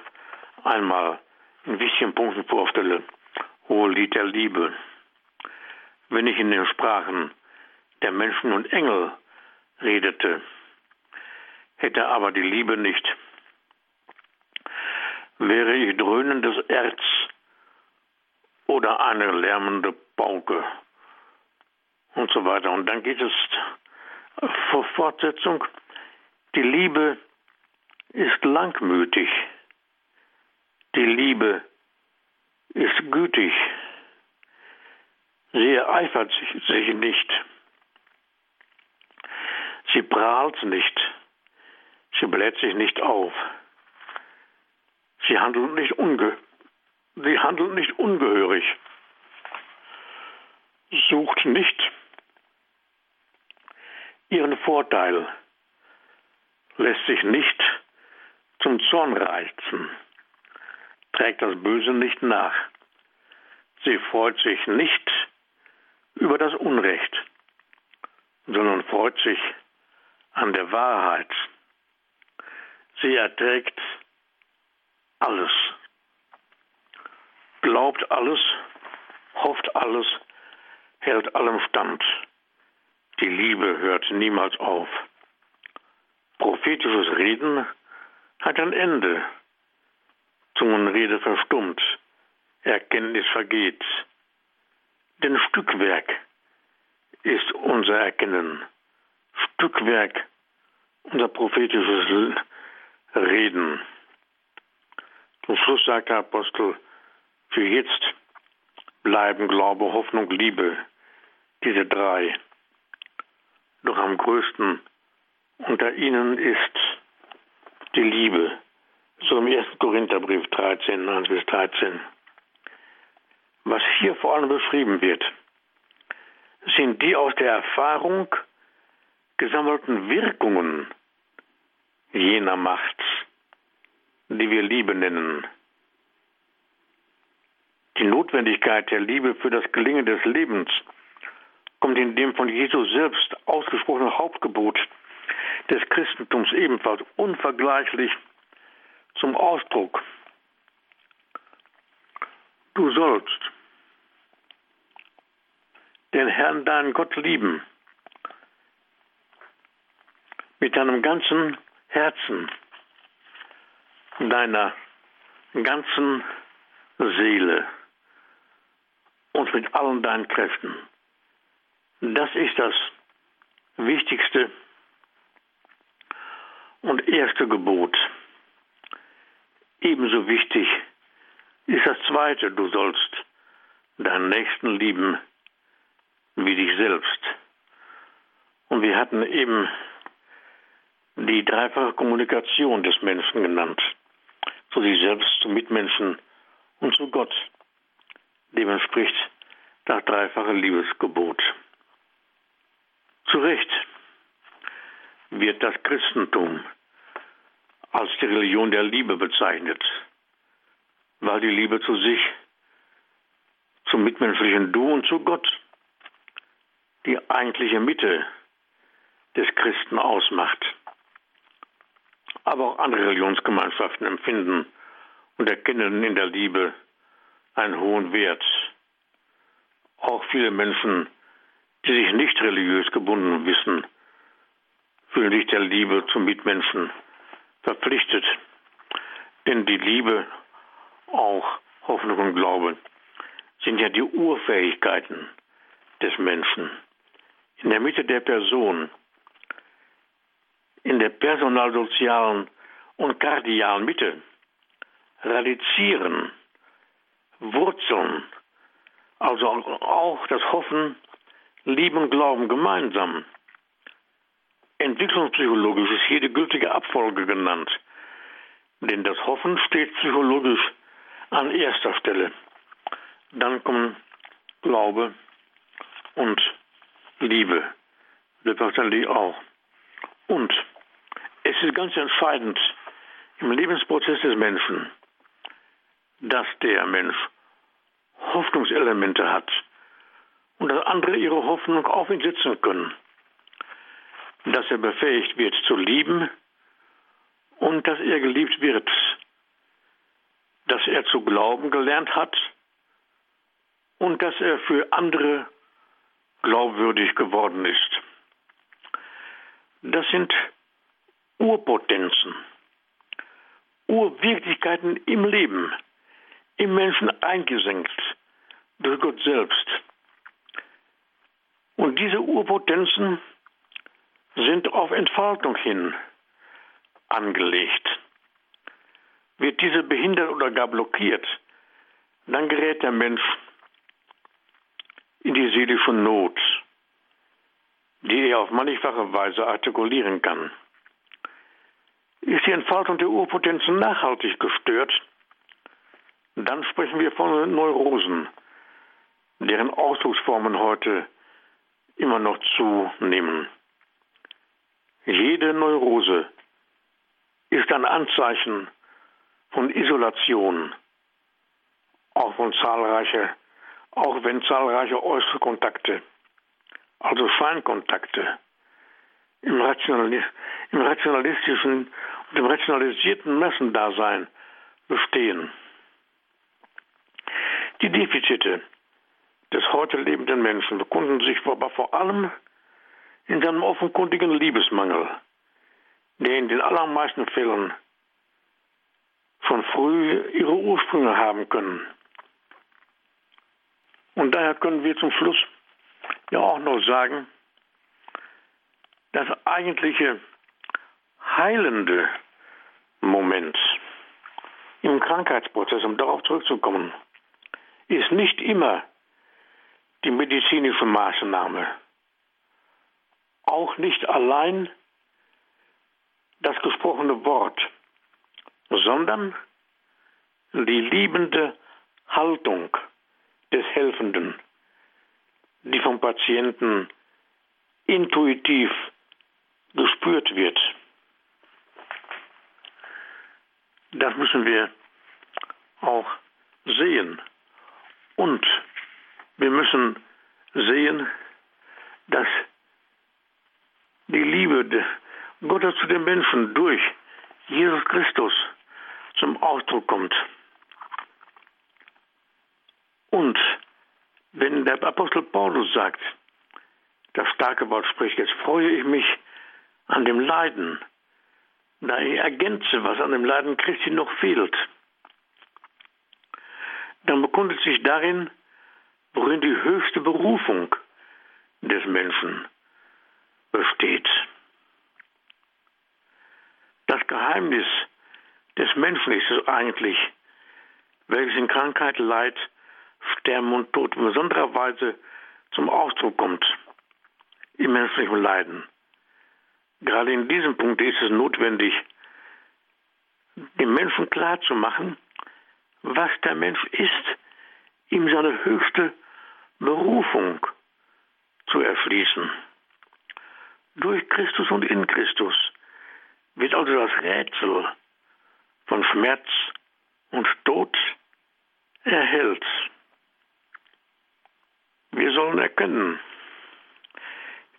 Speaker 2: einmal in wichtigen Punkten vorstelle. Hohe Lied der Liebe. Wenn ich in den Sprachen der Menschen und Engel redete, hätte aber die Liebe nicht, wäre ich dröhnendes Erz oder eine lärmende Pauke und so weiter. Und dann geht es vor Fortsetzung. Die Liebe ist langmütig. Die Liebe ist gütig. Sie ereifert sich nicht. Sie prahlt nicht. Sie bläht sich nicht auf. Sie handelt nicht, unge sie handelt nicht ungehörig. Sucht nicht ihren Vorteil. Lässt sich nicht zum Zorn reizen. Trägt das Böse nicht nach. Sie freut sich nicht über das Unrecht, sondern freut sich an der Wahrheit. Sie erträgt alles, glaubt alles, hofft alles, hält allem stand. Die Liebe hört niemals auf. Prophetisches Reden hat ein Ende. Zungenrede verstummt, Erkenntnis vergeht. Denn Stückwerk ist unser Erkennen. Stückwerk unser prophetisches Reden. Zum Schluss sagt der Apostel, für jetzt bleiben Glaube, Hoffnung, Liebe, diese drei. Doch am größten unter ihnen ist die Liebe. Im 1. Korintherbrief 13, 1 bis 13. Was hier vor allem beschrieben wird, sind die aus der Erfahrung gesammelten Wirkungen jener Macht, die wir Liebe nennen. Die Notwendigkeit der Liebe für das Gelingen des Lebens kommt in dem von Jesus selbst ausgesprochenen Hauptgebot des Christentums ebenfalls unvergleichlich zum Ausdruck. Du sollst den Herrn deinen Gott lieben mit deinem ganzen Herzen, deiner ganzen Seele und mit allen deinen Kräften. Das ist das wichtigste und erste Gebot. Ebenso wichtig ist das zweite, du sollst deinen Nächsten lieben wie dich selbst. Und wir hatten eben die dreifache Kommunikation des Menschen genannt. Zu sich selbst, zu Mitmenschen und zu Gott. Dem entspricht das dreifache Liebesgebot. Zu Recht wird das Christentum als die Religion der Liebe bezeichnet, weil die Liebe zu sich, zum mitmenschlichen Du und zu Gott die eigentliche Mitte des Christen ausmacht aber auch andere Religionsgemeinschaften empfinden und erkennen in der Liebe einen hohen Wert. Auch viele Menschen, die sich nicht religiös gebunden wissen, fühlen sich der Liebe zum Mitmenschen verpflichtet. Denn die Liebe, auch Hoffnung und Glaube, sind ja die Urfähigkeiten des Menschen. In der Mitte der Person in der personalsozialen und kardialen Mitte radizieren, wurzeln, also auch das Hoffen, Lieben, Glauben gemeinsam. Entwicklungspsychologisch ist jede gültige Abfolge genannt. Denn das Hoffen steht psychologisch an erster Stelle. Dann kommen Glaube und Liebe. Selbstverständlich auch. Und es ist ganz entscheidend im Lebensprozess des Menschen, dass der Mensch Hoffnungselemente hat und dass andere ihre Hoffnung auf ihn setzen können. Dass er befähigt wird zu lieben und dass er geliebt wird. Dass er zu glauben gelernt hat und dass er für andere glaubwürdig geworden ist. Das sind Urpotenzen, Urwirklichkeiten im Leben, im Menschen eingesenkt durch Gott selbst. Und diese Urpotenzen sind auf Entfaltung hin angelegt. Wird diese behindert oder gar blockiert, dann gerät der Mensch in die seelische Not, die er auf mannigfache Weise artikulieren kann. Ist die Entfaltung der Urpotenzen nachhaltig gestört, dann sprechen wir von Neurosen, deren Ausdrucksformen heute immer noch zunehmen. Jede Neurose ist ein Anzeichen von Isolation, auch von zahlreiche, auch wenn zahlreiche äußere Kontakte, also Scheinkontakte, im, Rationali im rationalistischen und im rationalisierten Massendasein bestehen. Die Defizite des heute lebenden Menschen bekunden sich aber vor allem in seinem offenkundigen Liebesmangel, der in den allermeisten Fällen schon früh ihre Ursprünge haben können. Und daher können wir zum Schluss ja auch noch sagen, das eigentliche heilende Moment im Krankheitsprozess, um darauf zurückzukommen, ist nicht immer die medizinische Maßnahme. Auch nicht allein das gesprochene Wort, sondern die liebende Haltung des Helfenden, die vom Patienten intuitiv gespürt wird. Das müssen wir auch sehen. Und wir müssen sehen, dass die Liebe Gottes zu den Menschen durch Jesus Christus zum Ausdruck kommt. Und wenn der Apostel Paulus sagt, das starke Wort spricht, jetzt freue ich mich an dem Leiden, da ich ergänze, was an dem Leiden Christi noch fehlt, dann bekundet sich darin, worin die höchste Berufung des Menschen besteht. Das Geheimnis des Menschen ist es eigentlich, welches in Krankheit, Leid, Sterben und Tod in besonderer Weise zum Ausdruck kommt im menschlichen Leiden. Gerade in diesem Punkt ist es notwendig, dem Menschen klarzumachen, was der Mensch ist, ihm seine höchste Berufung zu erschließen. Durch Christus und in Christus wird also das Rätsel von Schmerz und Tod erhellt. Wir sollen erkennen,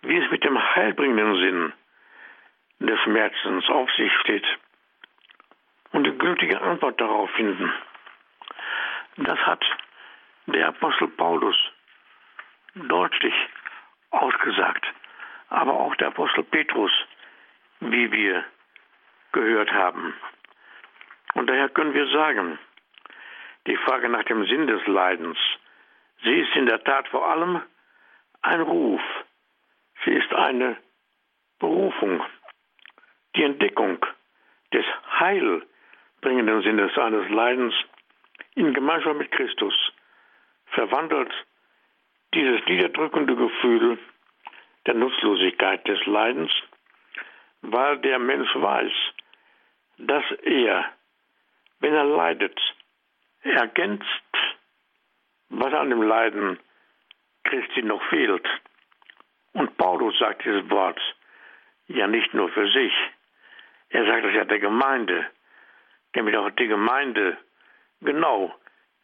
Speaker 2: wie es mit dem heilbringenden Sinn des Schmerzens auf sich steht und die gültige Antwort darauf finden. Das hat der Apostel Paulus deutlich ausgesagt, aber auch der Apostel Petrus, wie wir gehört haben. Und daher können wir sagen, die Frage nach dem Sinn des Leidens, sie ist in der Tat vor allem ein Ruf, sie ist eine Berufung, die Entdeckung des heilbringenden Sinnes eines Leidens in Gemeinschaft mit Christus verwandelt dieses niederdrückende Gefühl der Nutzlosigkeit des Leidens weil der Mensch weiß, dass er, wenn er leidet, ergänzt, was an dem Leiden Christi noch fehlt. Und Paulus sagt dieses Wort ja nicht nur für sich. Er sagt es ja der Gemeinde, damit auch die Gemeinde genau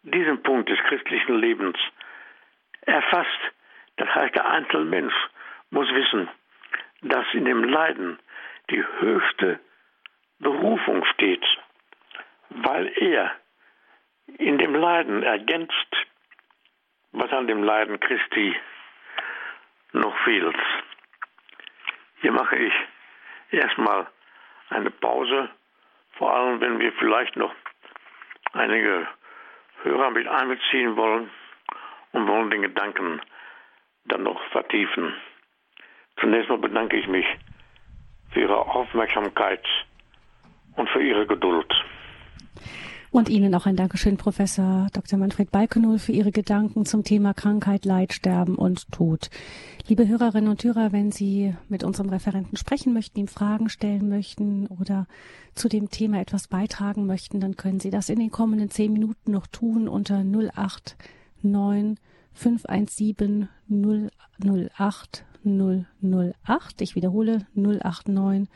Speaker 2: diesen Punkt des christlichen Lebens erfasst. Das heißt, der einzelne Mensch muss wissen, dass in dem Leiden die höchste Berufung steht, weil er in dem Leiden ergänzt, was an dem Leiden Christi noch fehlt. Hier mache ich erstmal eine Pause, vor allem wenn wir vielleicht noch einige Hörer mit einbeziehen wollen und wollen den Gedanken dann noch vertiefen. Zunächst mal bedanke ich mich für Ihre Aufmerksamkeit und für Ihre Geduld.
Speaker 1: Und Ihnen auch ein Dankeschön, Professor Dr. Manfred Balkenohl, für Ihre Gedanken zum Thema Krankheit, Leid, Sterben und Tod. Liebe Hörerinnen und Hörer, wenn Sie mit unserem Referenten sprechen möchten, ihm Fragen stellen möchten oder zu dem Thema etwas beitragen möchten, dann können Sie das in den kommenden zehn Minuten noch tun unter 089 517 008 008. Ich wiederhole 089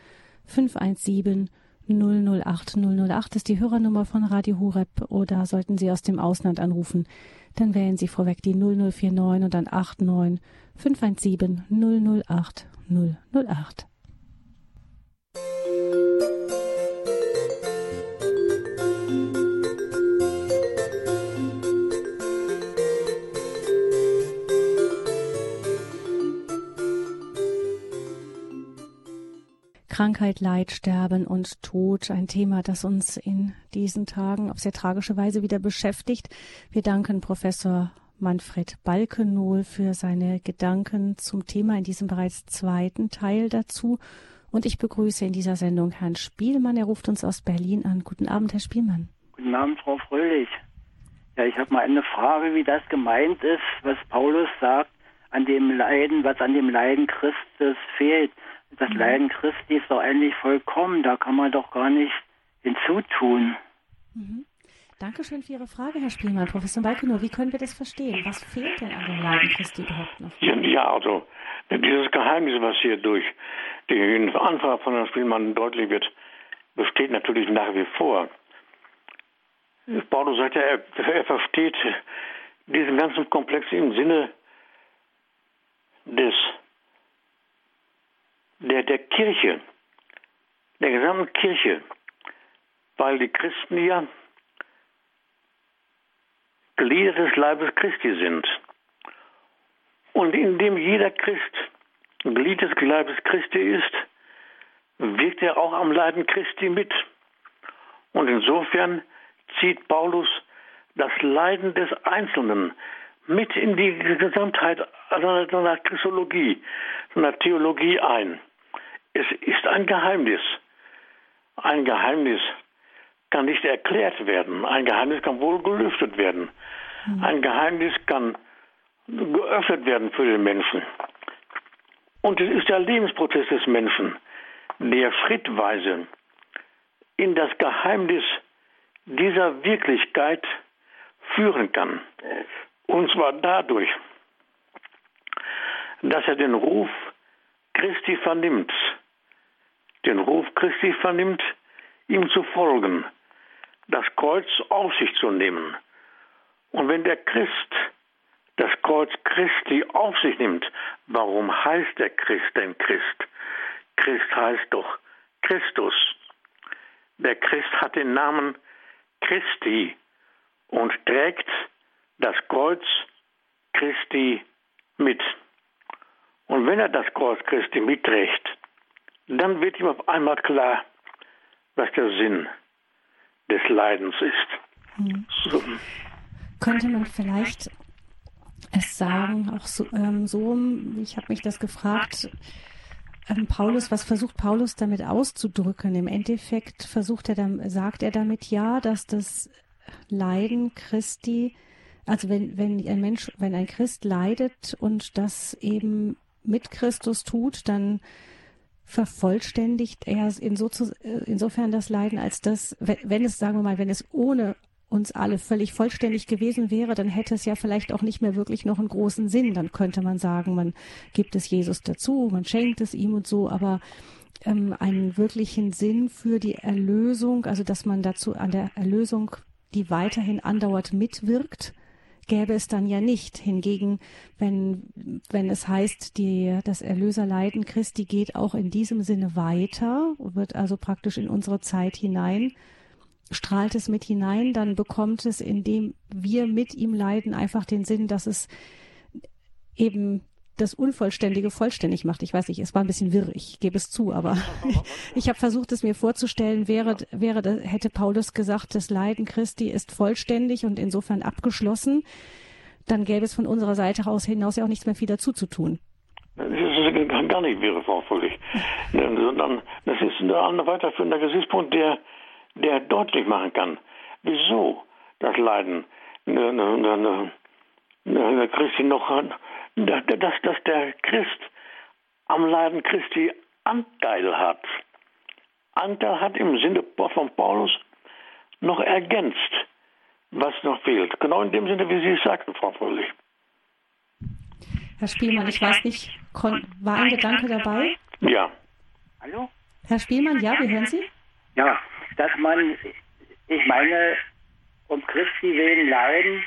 Speaker 1: 517 008 008 ist die Hörernummer von Radio Horeb oder sollten Sie aus dem Ausland anrufen, dann wählen Sie vorweg die 0049 und dann 89 517 008 008. Krankheit, Leid, Sterben und Tod, ein Thema, das uns in diesen Tagen auf sehr tragische Weise wieder beschäftigt. Wir danken Professor Manfred Balkenohl für seine Gedanken zum Thema in diesem bereits zweiten Teil dazu. Und ich begrüße in dieser Sendung Herrn Spielmann. Er ruft uns aus Berlin an. Guten Abend, Herr Spielmann.
Speaker 3: Guten Abend, Frau Fröhlich. Ja, ich habe mal eine Frage, wie das gemeint ist, was Paulus sagt, an dem Leiden, was an dem Leiden Christus fehlt das mhm. Leiden Christi ist doch eigentlich vollkommen. Da kann man doch gar nicht hinzutun.
Speaker 1: Mhm. Dankeschön für Ihre Frage, Herr Spielmann. Professor Balkenow, wie können wir das verstehen? Was fehlt denn an dem Leiden Christi überhaupt noch?
Speaker 2: Ja, ja, also dieses Geheimnis, was hier durch den Antrag von Herrn Spielmann deutlich wird, besteht natürlich nach wie vor. Paulus sagt ja, er, er versteht diesen ganzen Komplex im Sinne des der, der Kirche, der gesamten Kirche, weil die Christen ja Glieder des Leibes Christi sind. Und indem jeder Christ Glied des Leibes Christi ist, wirkt er auch am Leiden Christi mit. Und insofern zieht Paulus das Leiden des Einzelnen mit in die Gesamtheit seiner Christologie, seiner Theologie ein. Es ist ein Geheimnis. Ein Geheimnis kann nicht erklärt werden. Ein Geheimnis kann wohl gelüftet werden. Mhm. Ein Geheimnis kann geöffnet werden für den Menschen. Und es ist der Lebensprozess des Menschen, der schrittweise in das Geheimnis dieser Wirklichkeit führen kann. Und zwar dadurch, dass er den Ruf Christi vernimmt den Ruf Christi vernimmt, ihm zu folgen, das Kreuz auf sich zu nehmen. Und wenn der Christ das Kreuz Christi auf sich nimmt, warum heißt der Christ denn Christ? Christ heißt doch Christus. Der Christ hat den Namen Christi und trägt das Kreuz Christi mit. Und wenn er das Kreuz Christi mitträgt, dann wird ihm auf einmal klar, was der Sinn des Leidens ist.
Speaker 1: Hm. So. Könnte man vielleicht es sagen, auch so, ähm, so ich habe mich das gefragt, ähm, Paulus, was versucht Paulus damit auszudrücken? Im Endeffekt versucht er dann, sagt er damit ja, dass das Leiden Christi, also wenn, wenn ein Mensch, wenn ein Christ leidet und das eben mit Christus tut, dann vervollständigt er insofern das Leiden, als das, wenn es, sagen wir mal, wenn es ohne uns alle völlig vollständig gewesen wäre, dann hätte es ja vielleicht auch nicht mehr wirklich noch einen großen Sinn. Dann könnte man sagen, man gibt es Jesus dazu, man schenkt es ihm und so, aber ähm, einen wirklichen Sinn für die Erlösung, also dass man dazu an der Erlösung, die weiterhin andauert, mitwirkt, gäbe es dann ja nicht. Hingegen, wenn, wenn es heißt, die, das Erlöserleiden Christi geht auch in diesem Sinne weiter, wird also praktisch in unsere Zeit hinein strahlt es mit hinein, dann bekommt es, indem wir mit ihm leiden, einfach den Sinn, dass es eben das Unvollständige vollständig macht. Ich weiß nicht, es war ein bisschen wirr, ich gebe es zu, aber ich habe versucht, es mir vorzustellen, wäre, wäre, hätte Paulus gesagt, das Leiden Christi ist vollständig und insofern abgeschlossen, dann gäbe es von unserer Seite aus hinaus ja auch nichts mehr viel dazu zu tun.
Speaker 2: Das ist gar nicht wirr, Frau Fröhlich. Sondern das ist ein weiterführender Gesichtspunkt, der der deutlich machen kann, wieso das Leiden ne, ne, ne, Christi noch, dass, dass der Christ am Leiden Christi Anteil hat. Anteil hat im Sinne von Paulus noch ergänzt, was noch fehlt. Genau in dem Sinne, wie Sie es sagten, Frau Fröhlich.
Speaker 1: Herr Spielmann, ich weiß nicht, war ein Gedanke dabei?
Speaker 2: Ja.
Speaker 3: Hallo?
Speaker 1: Herr Spielmann, ja, wir hören Sie?
Speaker 3: Ja, dass man, ich meine, um Christi willen leiden,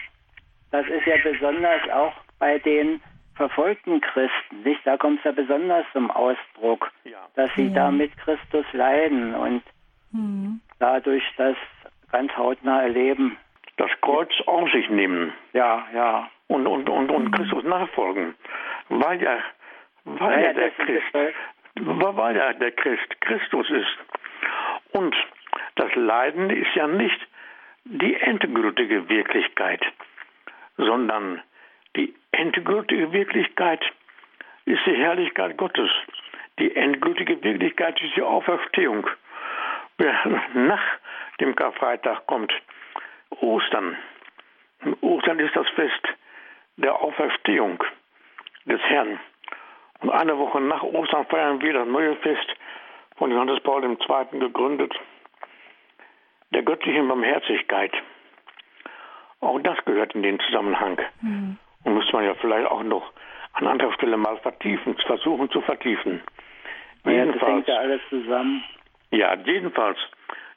Speaker 3: das ist ja besonders auch bei den verfolgten Christen, nicht? Da kommt es ja besonders zum Ausdruck, ja. dass sie ja. da mit Christus leiden und mhm. dadurch das ganz hautnah erleben.
Speaker 2: Das Kreuz auf sich nehmen.
Speaker 3: Ja, ja.
Speaker 2: Und, und, und, und mhm. Christus nachfolgen. Weil ja, weil ja, ja der Christ, weil ja der Christ Christus ist. Und das Leiden ist ja nicht die endgültige Wirklichkeit, sondern die endgültige Wirklichkeit ist die Herrlichkeit Gottes. Die endgültige Wirklichkeit ist die Auferstehung. Nach dem Karfreitag kommt Ostern. Ostern ist das Fest der Auferstehung des Herrn. Und eine Woche nach Ostern feiern wir das neue Fest von Johannes Paul II. gegründet, der göttlichen Barmherzigkeit. Auch das gehört in den Zusammenhang. Mhm. Und muss man ja vielleicht auch noch an anderer Stelle mal vertiefen, versuchen zu vertiefen.
Speaker 3: Ja, jedenfalls, das hängt ja alles zusammen.
Speaker 2: Ja, jedenfalls,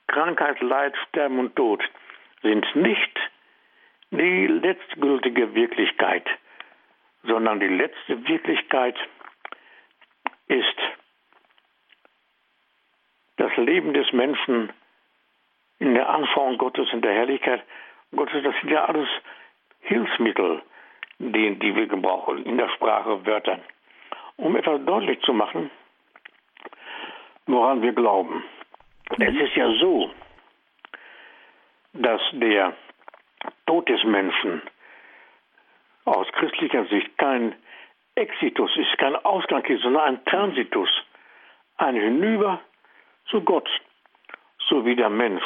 Speaker 2: Krankheit, Leid, Sterben und Tod sind nicht die letztgültige Wirklichkeit, sondern die letzte Wirklichkeit ist das Leben des Menschen in der Anschauung Gottes, in der Herrlichkeit Gottes, das sind ja alles Hilfsmittel, die, die wir gebrauchen in der Sprache, Wörter, um etwas deutlich zu machen, woran wir glauben. Mhm. Es ist ja so, dass der Tod des Menschen aus christlicher Sicht kein Exitus ist, kein Ausgang ist, sondern ein Transitus, ein Hinüber zu Gott, so wie der Mensch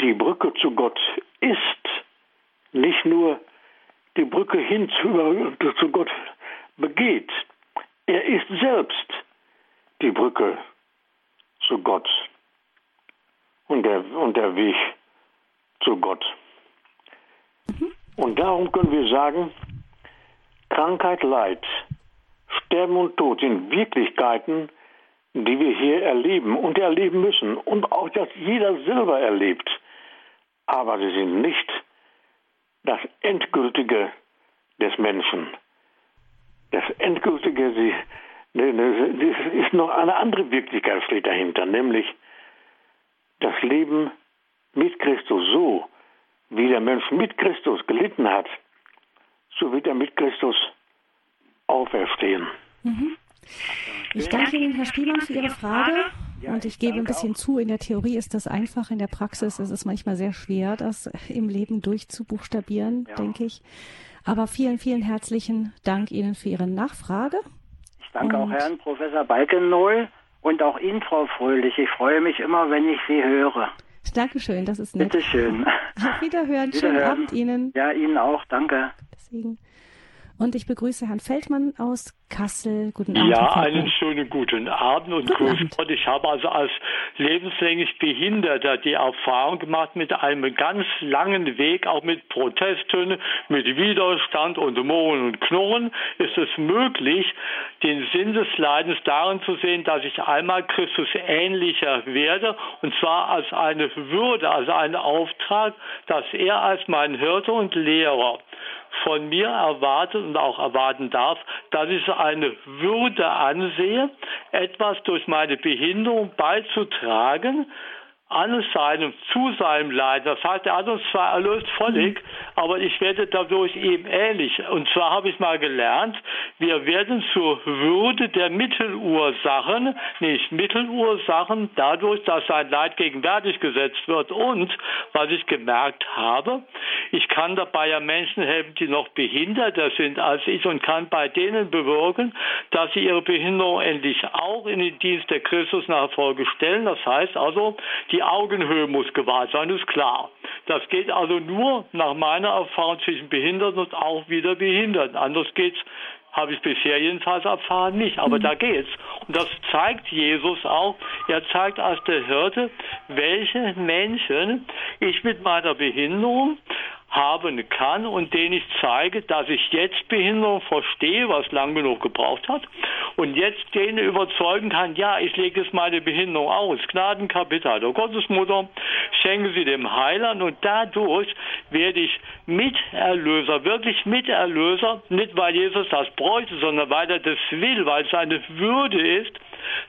Speaker 2: die Brücke zu Gott ist, nicht nur die Brücke hin zu, zu Gott begeht, er ist selbst die Brücke zu Gott und der, und der Weg zu Gott. Und darum können wir sagen, Krankheit, Leid, Sterben und Tod sind Wirklichkeiten, die wir hier erleben und erleben müssen. Und auch dass jeder selber erlebt. Aber sie sind nicht das Endgültige des Menschen. Das Endgültige sie, ne, ne, ist noch eine andere Wirklichkeit steht dahinter, nämlich das Leben mit Christus so, wie der Mensch mit Christus gelitten hat, so wird er mit Christus auferstehen.
Speaker 1: Mhm. Ich danke Ihnen, Herr Spielmann, für Ihre Frage. Und ich gebe ein bisschen zu, in der Theorie ist das einfach, in der Praxis ist es manchmal sehr schwer, das im Leben durchzubuchstabieren, ja. denke ich. Aber vielen, vielen herzlichen Dank Ihnen für Ihre Nachfrage.
Speaker 3: Ich danke und auch Herrn Professor Balkenohl und auch Ihnen, Frau Fröhlich. Ich freue mich immer, wenn ich Sie höre.
Speaker 1: Dankeschön, das ist nett.
Speaker 3: Bitte schön.
Speaker 1: Auf Wiederhören. Wiederhören. Schönen Abend Ihnen.
Speaker 3: Ja, Ihnen auch. Danke.
Speaker 1: Deswegen. Und ich begrüße Herrn Feldmann aus Kassel. Guten Abend.
Speaker 4: Ja, einen schönen guten Abend und Grüß Gott. Ich habe also als lebenslänglich Behinderter die Erfahrung gemacht mit einem ganz langen Weg, auch mit Protesten, mit Widerstand und Mohn und Knurren, ist es möglich, den Sinn des Leidens darin zu sehen, dass ich einmal Christus ähnlicher werde, und zwar als eine Würde, also einen Auftrag, dass er als mein Hirte und Lehrer von mir erwartet und auch erwarten darf, dass ich eine Würde ansehe, etwas durch meine Behinderung beizutragen, an seinem, zu seinem Leid. Das heißt, er hat uns zwar erlöst völlig, aber ich werde dadurch eben ähnlich. Und zwar habe ich mal gelernt, wir werden zur Würde der Mittelursachen, nicht Mittelursachen, dadurch, dass sein Leid gegenwärtig gesetzt wird. Und, was ich gemerkt habe, ich kann dabei ja Menschen helfen, die noch behinderter sind als ich und kann bei denen bewirken, dass sie ihre Behinderung endlich auch in den Dienst der Christusnachfolge stellen. Das heißt also, die die Augenhöhe muss gewahrt sein, ist klar. Das geht also nur nach meiner Erfahrung zwischen Behinderten und auch wieder Behinderten. Anders geht's habe ich bisher jedenfalls erfahren nicht, aber mhm. da geht's. Und das zeigt Jesus auch. Er zeigt als der Hirte, welche Menschen ich mit meiner Behinderung haben kann und denen ich zeige, dass ich jetzt Behinderung verstehe, was lang genug gebraucht hat, und jetzt denen überzeugen kann, ja, ich lege es meine Behinderung aus. Gnadenkapital der Gottesmutter, schenke sie dem Heiland und dadurch werde ich Miterlöser, wirklich Miterlöser, nicht weil Jesus das bräuchte, sondern weil er das will, weil es eine Würde ist,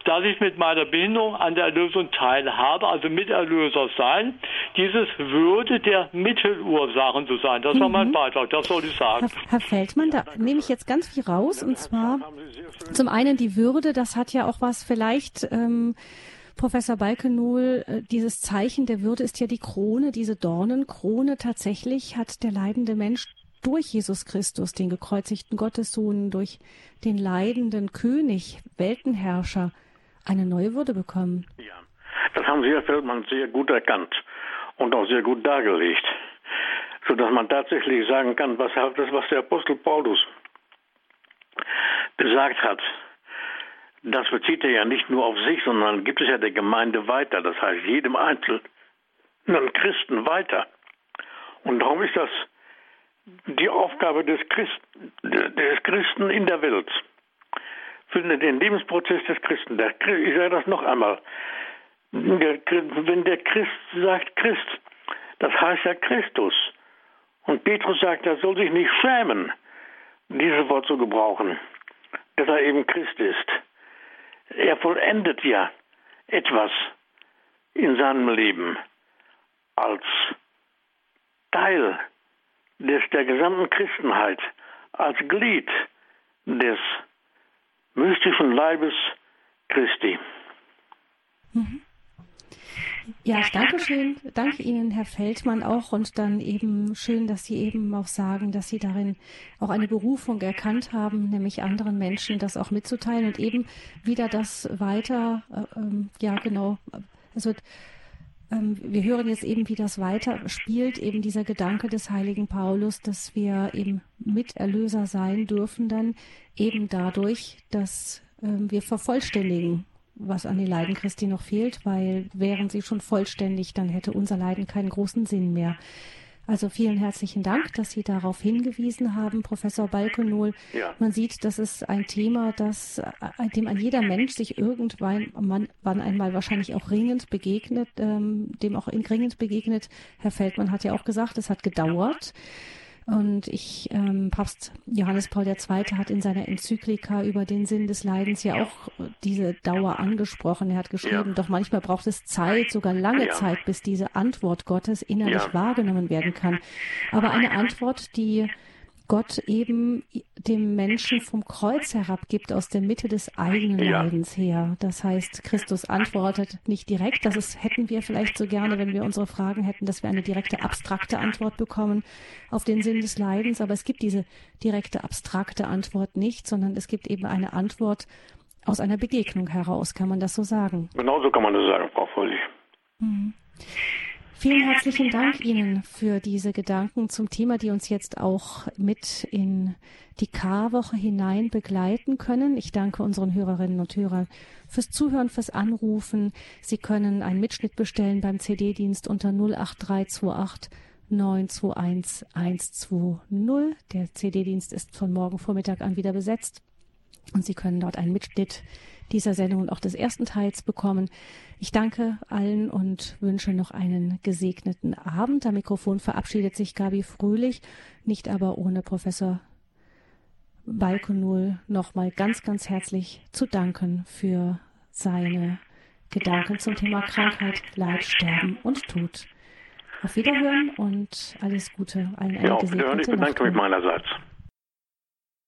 Speaker 4: dass ich mit meiner Behinderung an der Erlösung teilhabe, also Miterlöser sein. Dieses würde der Mittelursachen zu sein. Das mhm. war mein mhm. Beitrag, das soll ich sagen.
Speaker 1: Herr, Herr Feldmann, da nehme ich jetzt ganz viel raus. Und zwar zum einen die Würde, das hat ja auch was vielleicht. Ähm, Professor Balkenol, äh, dieses Zeichen der Würde ist ja die Krone, diese Dornenkrone. Tatsächlich hat der leidende Mensch durch Jesus Christus, den gekreuzigten Gottessohn, durch den leidenden König, Weltenherrscher, eine neue Würde bekommen.
Speaker 2: Ja, das haben Sie, Herr Feldmann, sehr gut erkannt und auch sehr gut dargelegt, sodass man tatsächlich sagen kann, was, das, was der Apostel Paulus gesagt hat, das bezieht er ja nicht nur auf sich, sondern gibt es ja der Gemeinde weiter, das heißt jedem einzelnen Christen weiter. Und darum ist das die Aufgabe des Christen, des Christen in der Welt, für den Lebensprozess des Christen. Der, ich sage das noch einmal. Der, wenn der Christ sagt Christ, das heißt ja Christus. Und Petrus sagt, er soll sich nicht schämen, dieses Wort zu gebrauchen, dass er eben Christ ist. Er vollendet ja etwas in seinem Leben als Teil des, der gesamten Christenheit als Glied des mystischen Leibes Christi.
Speaker 1: Mhm. Ja, ich danke schön, danke. Ihnen, Herr Feldmann, auch. Und dann eben schön, dass Sie eben auch sagen, dass Sie darin auch eine Berufung erkannt haben, nämlich anderen Menschen das auch mitzuteilen und eben wieder das weiter, äh, ähm, ja genau, also ähm, wir hören jetzt eben, wie das weiter spielt, eben dieser Gedanke des heiligen Paulus, dass wir eben Miterlöser sein dürfen, dann eben dadurch, dass ähm, wir vervollständigen, was an den Leiden Christi noch fehlt, weil wären sie schon vollständig, dann hätte unser Leiden keinen großen Sinn mehr. Also vielen herzlichen Dank, dass Sie darauf hingewiesen haben, Professor Balkenol. Ja. Man sieht, das ist ein Thema, das, äh, dem ein jeder Mensch sich irgendwann man, wann einmal wahrscheinlich auch ringend begegnet, ähm, dem auch ringend begegnet. Herr Feldmann hat ja auch gesagt, es hat gedauert. Ja. Und ich, ähm, Papst Johannes Paul II. hat in seiner Enzyklika über den Sinn des Leidens ja auch diese Dauer angesprochen. Er hat geschrieben, ja. doch manchmal braucht es Zeit, sogar lange ja. Zeit, bis diese Antwort Gottes innerlich ja. wahrgenommen werden kann. Aber eine Antwort, die Gott eben dem Menschen vom Kreuz herabgibt, aus der Mitte des eigenen ja. Leidens her. Das heißt, Christus antwortet nicht direkt. Das ist, hätten wir vielleicht so gerne, wenn wir unsere Fragen hätten, dass wir eine direkte abstrakte Antwort bekommen auf den Sinn des Leidens. Aber es gibt diese direkte abstrakte Antwort nicht, sondern es gibt eben eine Antwort aus einer Begegnung heraus. Kann man das so sagen?
Speaker 2: Genauso kann man das sagen, Frau Fröhlich.
Speaker 1: Mhm. Vielen herzlichen Dank Ihnen für diese Gedanken zum Thema, die uns jetzt auch mit in die Karwoche hinein begleiten können. Ich danke unseren Hörerinnen und Hörern fürs Zuhören, fürs Anrufen. Sie können einen Mitschnitt bestellen beim CD-Dienst unter 08328 921 120. Der CD-Dienst ist von morgen Vormittag an wieder besetzt und Sie können dort einen Mitschnitt dieser Sendung und auch des ersten Teils bekommen. Ich danke allen und wünsche noch einen gesegneten Abend. Am Mikrofon verabschiedet sich Gabi Fröhlich, nicht aber ohne Professor Balkonul nochmal ganz, ganz herzlich zu danken für seine Gedanken zum Thema Krankheit, Leid, Sterben und Tod. Auf Wiederhören und alles Gute allen
Speaker 2: ja, gesegnete Ich bedanke mich meinerseits.